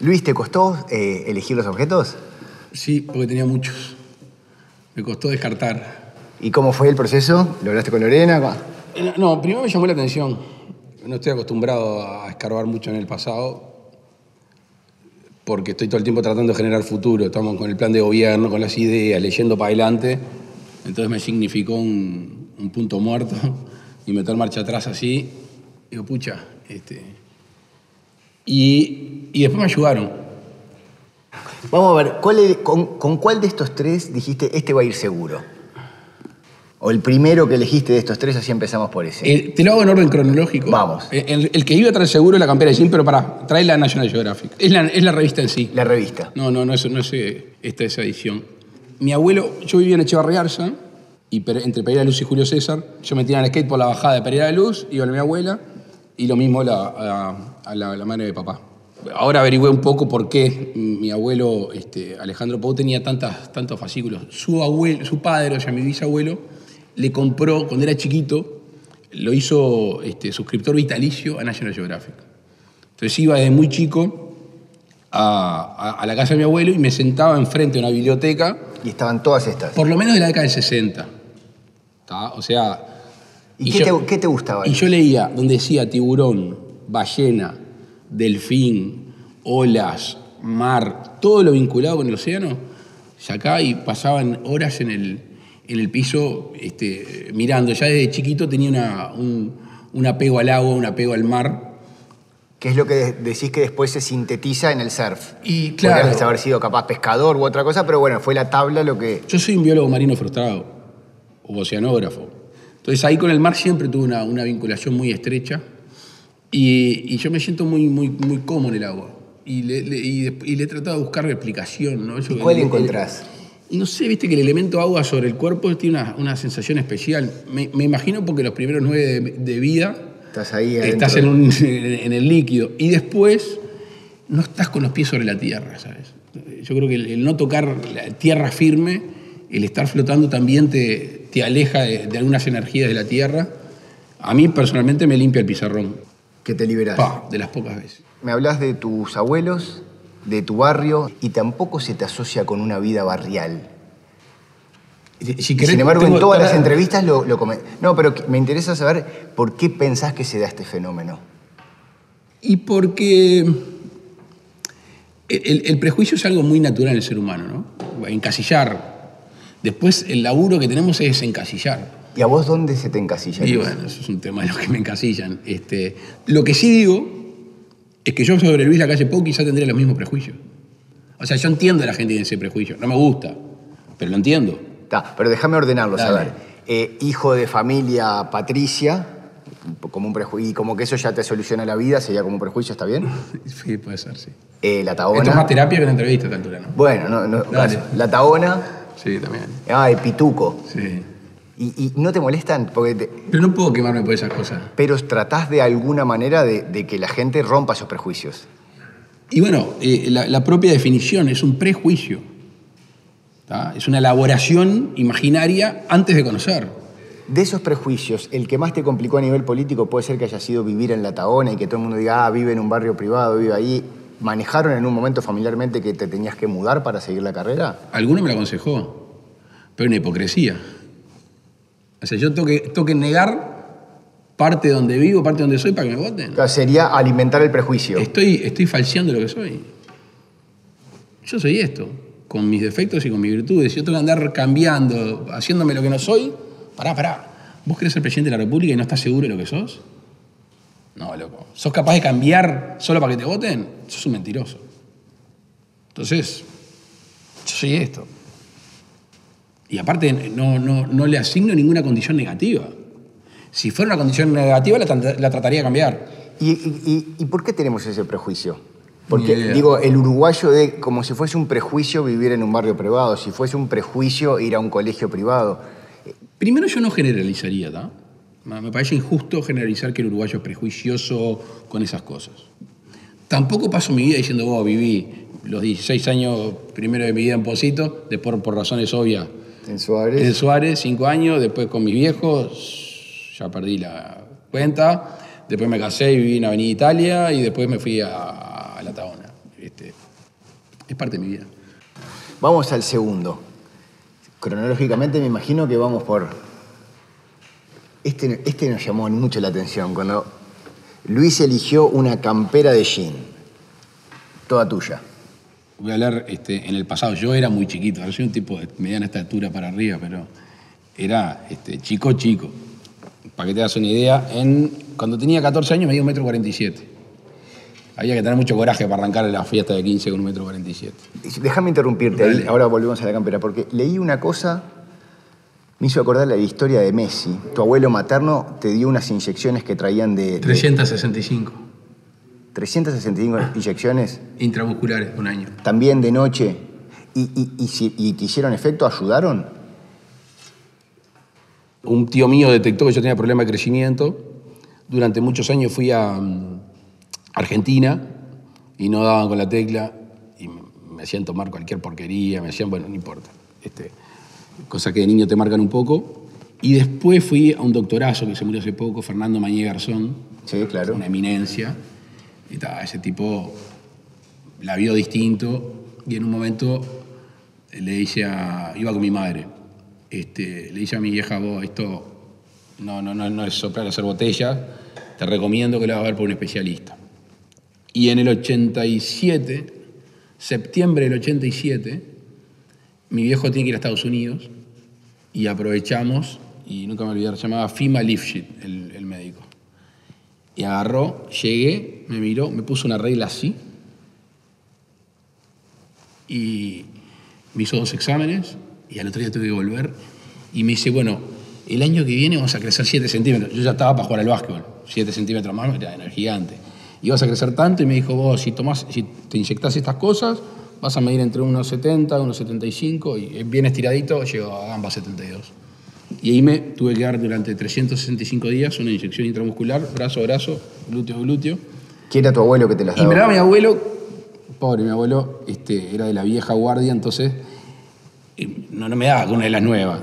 Luis, ¿te costó eh, elegir los objetos? Sí, porque tenía muchos. Me costó descartar. ¿Y cómo fue el proceso? ¿Lo hablaste con Lorena? Eh, No, primero me llamó la atención. No estoy acostumbrado a escarbar mucho en el pasado porque estoy todo el tiempo tratando de generar futuro. Estamos con el plan de gobierno, con las ideas, leyendo para adelante. Entonces me significó un, un punto muerto y meter marcha atrás así. Digo, pucha, este... Y, y después me ayudaron. Vamos a ver, ¿cuál es- con, con cuál de estos tres dijiste este va a ir seguro? O el primero que elegiste de estos tres, así empezamos por ese. Eh, te lo hago en orden cronológico. Vamos. Eh, El, el que iba a traer seguro es la campera de Jim, pero para, trae la National Geographic. Es la, es la revista en sí. La revista. No, no, no es, no es eh, esta esa edición. Mi abuelo, yo vivía en Echevarri Arza, y entre Pereira de Luz y Julio César, yo me tiraba en el skate por la bajada de Pereira de Luz, iba a mi abuela, y lo mismo la- a, a la, la madre de papá. Ahora averigüé un poco por qué mi abuelo, este, Alejandro Pau, tenía tantas, tantos fascículos. Su, abuelo, su padre, o sea, mi bisabuelo, le compró, cuando era chiquito, lo hizo este, suscriptor vitalicio a National Geographic. Entonces iba desde muy chico a, a- a la casa de mi abuelo y me sentaba enfrente de una biblioteca, Y estaban todas estas. por lo menos de la década del 60. ¿tá? O sea. ¿Y, qué, yo- te, qué te gustaba? y yo leía donde decía tiburón, ballena, delfín, olas, mar, todo lo vinculado con el océano, sacaba y pasaban horas en el, en el piso este, mirando. Ya desde chiquito tenía una- un, un apego al agua, un apego al mar. ¿Qué es lo que de- decís que después se sintetiza en el surf? Y claro. Podrías haber sido capaz pescador u otra cosa, pero bueno, fue la tabla lo que... Yo soy un biólogo marino frustrado, o oceanógrafo. Entonces ahí con el mar siempre tuve una, una vinculación muy estrecha y, y yo me siento muy, muy, muy cómodo en el agua. Y le, le- y y le he tratado de buscar explicación. ¿no? Eso ¿Y cuál encontrás? y no sé, viste que el elemento agua sobre el cuerpo tiene una, una sensación especial. Me, me imagino porque los primeros nueve de, de vida Estás ahí estás en, un- en el líquido y después no estás con los pies sobre la tierra, ¿sabes? Yo creo que el, el no tocar la tierra firme, el estar flotando también te, te aleja de, de algunas energías de la tierra. A mí personalmente me limpia el pizarrón, Que te liberás. pa, de las pocas veces. Me hablas de tus abuelos, de tu barrio, y tampoco se te asocia con una vida barrial. Si querés, Sin embargo, tengo en todas toda- las entrevistas lo, lo comen- No, pero me interesa saber por qué pensás que se da este fenómeno. Y porque el, el prejuicio es algo muy natural en el ser humano, ¿no? Encasillar. Después el laburo que tenemos es encasillar. ¿Y a vos dónde se te encasilla? Y bueno, eso es un tema de los que me encasillan. Este, lo que sí digo es que yo sobre Luis Lacalle Pou quizá tendría los mismos prejuicios. O sea, yo entiendo a la gente tiene ese prejuicio. No me gusta, pero lo entiendo. Ta, pero déjame ordenarlos, a Dale. ver. Eh, hijo de familia patricia, como un prejuicio, y como que eso ya te soluciona la vida, sería como un prejuicio, ¿está bien? Sí, puede ser, sí. Eh, la Esto es más taona. terapia que una entrevista a esta altura, ¿no? Bueno, no, no, Dale. La taona. Sí, también. Ah, el pituco. Sí. Y, y no te molestan, porque te- Pero no puedo quemarme por esas cosas. pero tratás de alguna manera de, de que la gente rompa esos prejuicios. Y bueno, eh, la, la propia definición es un prejuicio. ¿tá? Es una elaboración imaginaria antes de conocer. De esos prejuicios, el que más te complicó a nivel político puede ser que haya sido vivir en la Taona y que todo el mundo diga, ah, vive en un barrio privado, vive ahí. ¿Manejaron en un momento familiarmente que te tenías que mudar para seguir la carrera? Alguno me lo aconsejó, pero una hipocresía. O sea, yo tengo que, tengo que negar parte de donde vivo, parte de donde soy para que me voten. Sería alimentar el prejuicio. Estoy, estoy falseando lo que soy. Yo soy esto, con mis defectos y con mis virtudes. Yo tengo que andar cambiando, haciéndome lo que no soy. Pará, pará. ¿Vos querés ser presidente de la República y no estás seguro de lo que sos? No, loco. ¿Sos capaz de cambiar solo para que te voten? Sos un mentiroso. Entonces, yo soy esto. Y aparte, no, no, no le asigno ninguna condición negativa. Si fuera una condición negativa, la, tra- la trataría de cambiar. ¿Y, y- y- por qué tenemos ese prejuicio? Porque, digo, el uruguayo de como si fuese un prejuicio vivir en un barrio privado, si fuese un prejuicio ir a un colegio privado. Primero yo no generalizaría, ¿tá? Me parece injusto generalizar que el uruguayo es prejuicioso con esas cosas. Tampoco paso mi vida diciendo, vos viví los 16 años primero de mi vida en Posito, después por razones obvias En Suárez. en Suárez, 5 años, después con mis viejos, ya perdí la cuenta, después me casé y viví en Avenida Italia y después me fui a, a La Taona. este, es parte de mi vida. Vamos al segundo. Cronológicamente me imagino que vamos por... Este, este nos llamó mucho la atención, cuando Luis eligió una campera de jean, toda tuya. Voy a hablar este, en el pasado. Yo era muy chiquito, ahora soy un tipo de mediana estatura para arriba, pero era este, chico, chico. Para que te hagas una idea, en, cuando tenía 14 años medía un metro 47. Había que tener mucho coraje para arrancar la fiesta de 15 con un metro 47. Déjame interrumpirte ahí, ahora volvemos a la campera, porque leí una cosa, me hizo acordar la historia de Messi. Tu abuelo materno te dio unas inyecciones que traían de... de 365 365 inyecciones, intramusculares, un año. también de noche. ¿Y, y, y si- y te hicieron efecto? ¿Ayudaron? Un tío mío detectó que yo tenía problema de crecimiento. Durante muchos años fui a mm, Argentina y no daban con la tecla y me me hacían tomar cualquier porquería, me hacían, bueno, no importa. Este, cosas que de niño te marcan un poco. Y después fui a un doctorazo que se murió hace poco, Fernando Mañé Garzón, Sí, claro. una eminencia. Y ta, ese tipo la vio distinto y en un momento le dice a. iba con mi madre. Este, le dice a mi vieja, vos, esto no, no, no, no es soplar hacer botellas, te recomiendo que lo hagas ver por un especialista. Y en el 87, septiembre del 87, mi viejo tiene que ir a Estados Unidos y aprovechamos, y nunca me olvidé, se llamaba Fima Lifshit, el, médico. Y agarró, llegué, me miró, me puso una regla así y me hizo dos exámenes y al otro día tuve que volver y me dice, bueno, el año que viene vamos a crecer 7 centímetros. Yo ya estaba para jugar al básquetbol, 7 centímetros más, era gigante. Y vas a crecer tanto y me dijo, vos, si, tomás, si te inyectás estas cosas, vas a medir entre unos 70, unos 75 y bien estiradito llego a ambas 72. Y ahí me tuve que dar durante 365 días una inyección intramuscular, brazo a brazo, glúteo a glúteo. ¿Quién era tu abuelo que te las Y me daba? daba mi abuelo, pobre mi abuelo, este, era de la vieja guardia, entonces eh, no, no me daba con una de las nuevas.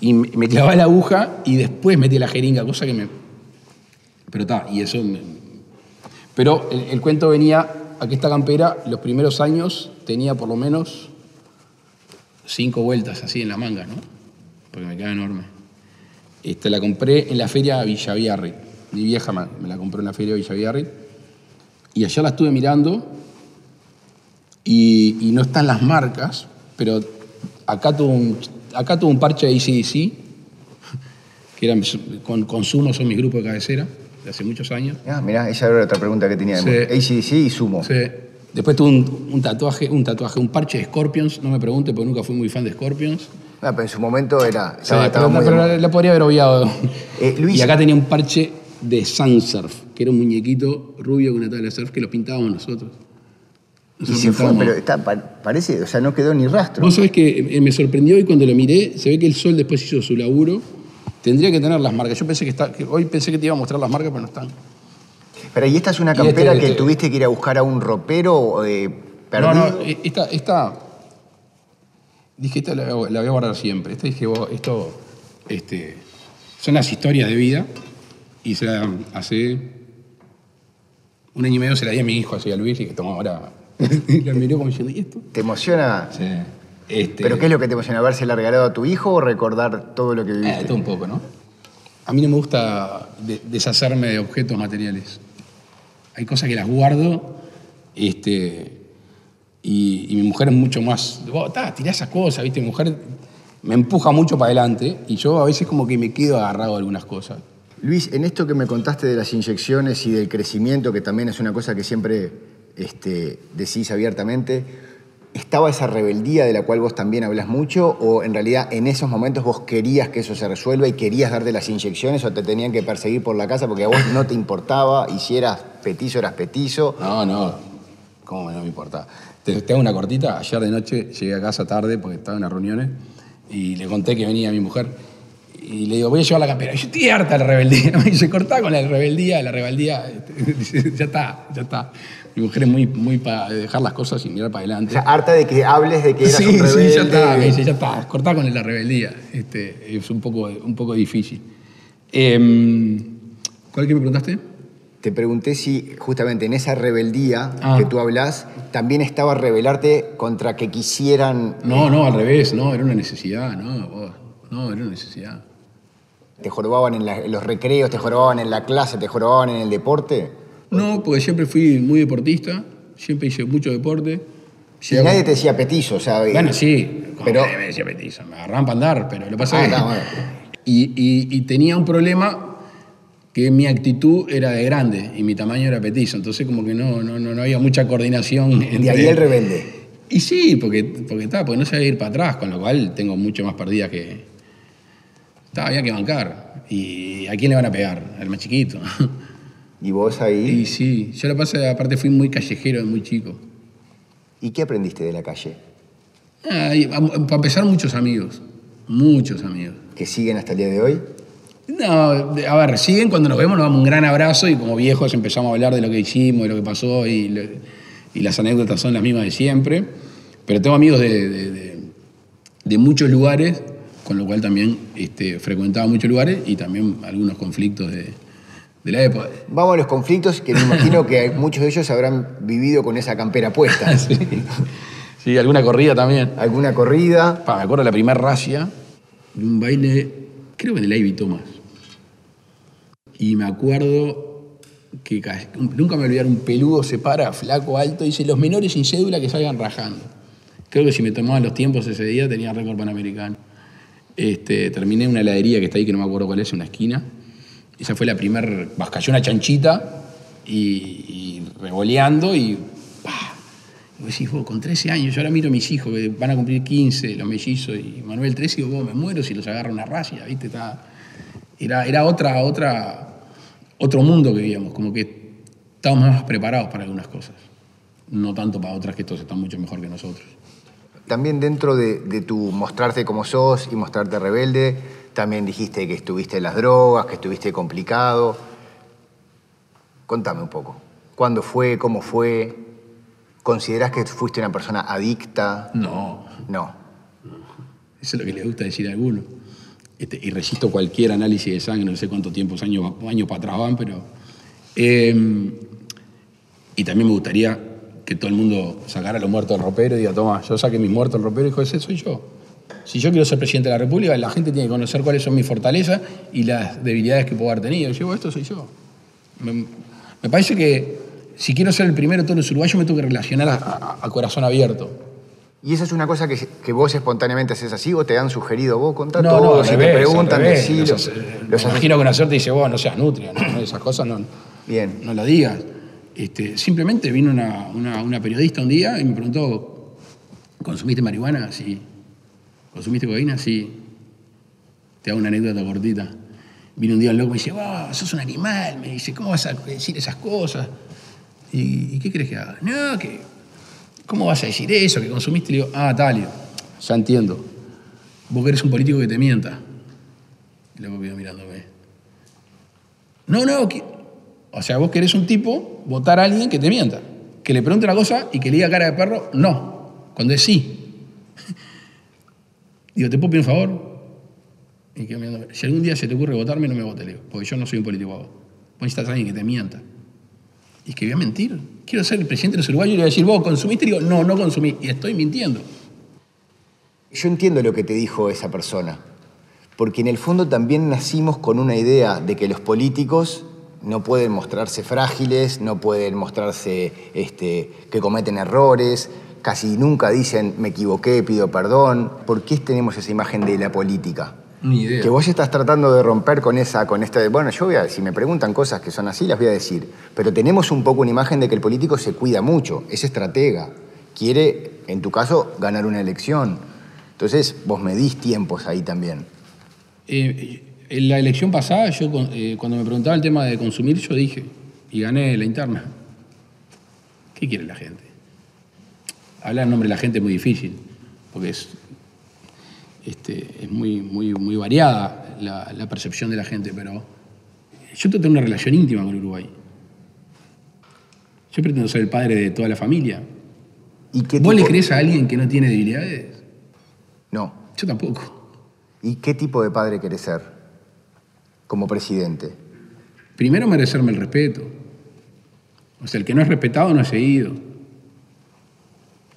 Y me, me clavaba la aguja y después metía la jeringa, cosa que me... Pero está, y eso... me- Pero el, el cuento venía a que esta campera, los primeros años, tenía por lo menos cinco vueltas así en la manga, ¿no? Porque me queda enorme. Este, la compré en la feria Villaviarri. Mi vieja me, me la compró en la feria Villaviarri. Y allá la estuve mirando y, y no están las marcas, pero acá tuvo un, acá tuvo un parche de ACDC, que eran, con consumo son mis grupos de cabecera, de hace muchos años. Ah, mirá, esa era otra pregunta que tenía. Sí. ACDC y Sumo. Sí. Después tuve un, un tatuaje, un tatuaje, un parche de Scorpions, no me pregunte porque nunca fui muy fan de Scorpions. Pero en su momento era, Sí, estaba, estaba pero, muy... pero la podría haber obviado. Eh, Luis- Y acá tenía un parche de Sunsurf, que era un muñequito rubio con una tabla de surf que lo pintábamos nosotros. Y se fue, pero está, parece, o sea, no quedó ni rastro. Vos sabés que eh, me sorprendió y cuando lo miré, se ve que el sol después hizo su laburo. Tendría que tener las marcas. Yo pensé que, está, que hoy pensé que te iba a mostrar las marcas, pero no están. Pero y esta es una Y este- campera que este- tuviste que ir a buscar a un ropero eh, perdido. No, no, eh, esta, esta. Dije, esta la, voy a- la voy a guardar siempre. Esta dije, vos, esto. Este, son las historias de vida. Y se la, hace. Un año y medio se la di a mi hijo, así a Luis, y que toma ahora. y la miró como diciendo, ¿y esto? ¿Te emociona? Sí. Este, ¿Pero qué es lo que te emociona? ¿Habérsela regalado a tu hijo o recordar todo lo que viviste? Eh, todo un poco, ¿no? A mí no me gusta de- deshacerme de objetos materiales. Hay cosas que las guardo este, y, mi mujer es mucho más... Vos, ta, tirá esas cosas, ¿viste? Mi mujer me empuja mucho para adelante y yo a veces como que me quedo agarrado a algunas cosas. Luis, en esto que me contaste de las inyecciones y del crecimiento, que también es una cosa que siempre este, decís abiertamente, ¿estaba esa rebeldía de la cual vos también hablas mucho? ¿O en realidad en esos momentos vos querías que eso se resuelva y querías darte las inyecciones o te tenían que perseguir por la casa porque a vos no te importaba y si eras petizo, eras petizo? No, no, ¿cómo no me importa? Te, te hago una cortita. Ayer de noche llegué a casa tarde porque estaba en las reuniones y le conté que venía mi mujer y le digo, voy a llevar la campera. Y yo estoy harta de la rebeldía. Me dice, cortá con la rebeldía, la rebeldía. este, ya está, ya está. Mi mujer es muy, muy para dejar las cosas y mirar para O adelante. sea, harta de que hables de que eras sí, un rebelde. sí, ya está. Me dice, ya está, cortá con la rebeldía. Este, es un poco, un poco difícil. Em, ¿Cuál que me preguntaste? Te pregunté si justamente en esa rebeldía Ah. que tú hablas, también estaba rebelarte contra que quisieran... No, no, al revés, no, era una necesidad, no, vos, no, era una necesidad. ¿Te jorobaban en, la- en los recreos, te jorobaban en la clase, te jorobaban en el deporte? No, porque siempre fui muy deportista, siempre hice mucho deporte. Y nadie te decía petizo, o sea... Bueno, sí, Pero- me decía petizo, me agarraban para andar, pero lo pasa Ah, que... no, bueno. y, y- y tenía un problema que mi actitud era de grande y mi tamaño era petizo, entonces como que no, no, no, no había mucha coordinación. De entre- ahí el rebelde. Y sí, porque, porque, está, porque no sabía ir para atrás, con lo cual tengo mucho más perdidas que... Está, había que bancar. ¿Y a quién le van a pegar? Al más chiquito. Y vos Y ahí... sí, yo la pasé, aparte fui muy callejero muy chico. ¿Y qué aprendiste de la calle? Ah, y, a- para empezar, muchos amigos. Muchos amigos. ¿Que siguen hasta el día de hoy? No, a ver, siguen cuando nos vemos, nos damos un gran abrazo y como viejos empezamos a hablar de lo que hicimos, de lo que pasó y, lo- y las anécdotas son las mismas de siempre. Pero tengo amigos de, de- de- de muchos lugares, con lo cual también este, frecuentaba muchos lugares y también algunos conflictos de, de la época. Vamos a los conflictos que me imagino que muchos de ellos habrán vivido con esa campera puesta. sí. Sí, alguna corrida también. ¿Alguna corrida? Pa, me acuerdo de la primera racia de un baile, creo que en el Ivy Thomas. Y me acuerdo que ca- nunca me olvidar un peludo se para, flaco, alto, y dice, los menores sin cédula que salgan rajando. Creo que si me tomaban los tiempos ese día tenía récord panamericano. Este, terminé una heladería que está ahí, que no me acuerdo cuál es, una esquina. Esa fue la primera, cayó una chanchita y, y revoleando y ¡pah! Y con 13 años, yo ahora miro a mis hijos que van a cumplir 15, los mellizos, y Manuel 13, y vos, me muero si los agarra una racia, ¿viste? Era, era otra, otra, otro mundo que vivíamos, como que estábamos más preparados para algunas cosas. No tanto para otras que estos están mucho mejor que nosotros. También dentro de, de tu mostrarte como sos y mostrarte rebelde, también dijiste que estuviste en las drogas, que estuviste complicado. Contame un poco. ¿Cuándo fue? ¿Cómo fue? ¿Considerás que fuiste una persona adicta? No, No. Eso es lo que le gusta decir a algunos. Este, y resisto cualquier análisis de sangre, no sé cuánto tiempo, años, años para atrás van, pero... eh, y también me gustaría que todo el mundo sacara los muertos del ropero y diga, toma, yo saqué mis muertos del ropero y dijo, ese soy yo. Si yo quiero ser presidente de la República, la gente tiene que conocer cuáles son mis fortalezas y las debilidades que puedo haber tenido. Yo digo, esto soy yo. Me, me parece que si quiero ser el primero de todos los uruguayos, me tengo que relacionar a, a- a corazón abierto. ¿Y eso es una cosa que, que vos espontáneamente haces así o te han sugerido vos? Contá No, todo, no, si revés, te preguntan, decilo. Los Los haces- imagino que una suerte dice, vos no seas nutria, ¿no? esas cosas no, Bien. no lo digas. Este, simplemente vino una, periodista un día y me preguntó, ¿consumiste marihuana? Sí. ¿Consumiste cocaína? Sí. Te hago una anécdota cortita. Vino un día un loco y me dice, wow, sos un animal. Me dice, ¿cómo vas a decir esas cosas? ¿Y, y qué crees que haga? No, que... ¿Cómo vas a decir eso? Que consumiste. Le digo, ah, Talio, ya entiendo. Vos querés un político que te mienta. Y luego quedó mirándome. No, no, que- o sea, vos querés un tipo, votar a alguien que te mienta. Que le pregunte una cosa y que le diga cara de perro, no. Cuando es sí. Digo, ¿te puedo pedir un favor? Y quedó mirándome. Si algún día se te ocurre votarme, no me votes, le digo, porque yo no soy un político vos. Vos necesitas a alguien que te mienta. Y es que voy a mentir. Quiero ser el presidente de los uruguayos y le voy a decir, ¿vos consumiste? Y digo, no, no consumí. Y estoy mintiendo. Yo entiendo lo que te dijo esa persona, porque en el fondo también nacimos con una idea de que los políticos no pueden mostrarse frágiles, no pueden mostrarse este, que cometen errores, casi nunca dicen me equivoqué, pido perdón. ¿Por qué tenemos esa imagen de la política? Ni idea. Que vos estás tratando de romper con esa, con esta de, bueno, yo voy a, si me preguntan cosas que son así, las voy a decir. Pero tenemos un poco una imagen de que el político se cuida mucho, es estratega, quiere, en tu caso, ganar una elección. Entonces, vos medís tiempos ahí también. Eh, en la elección pasada, yo eh, cuando me preguntaba el tema de consumir, yo dije, y gané la interna. ¿Qué quiere la gente? Hablar en nombre de la gente es muy difícil, porque es, este, es muy, muy, muy variada la, la percepción de la gente, pero yo tengo una relación íntima con Uruguay. Yo pretendo ser el padre de toda la familia. ¿Y qué ¿Vos le crees a alguien que no tiene debilidades? No. Yo tampoco. ¿Y qué tipo de padre querés ser como presidente? Primero merecerme el respeto. O sea, el que no es respetado no es seguido.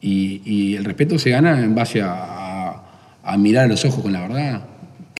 Y, y el respeto se gana en base a, a- a mirar a los ojos con la verdad.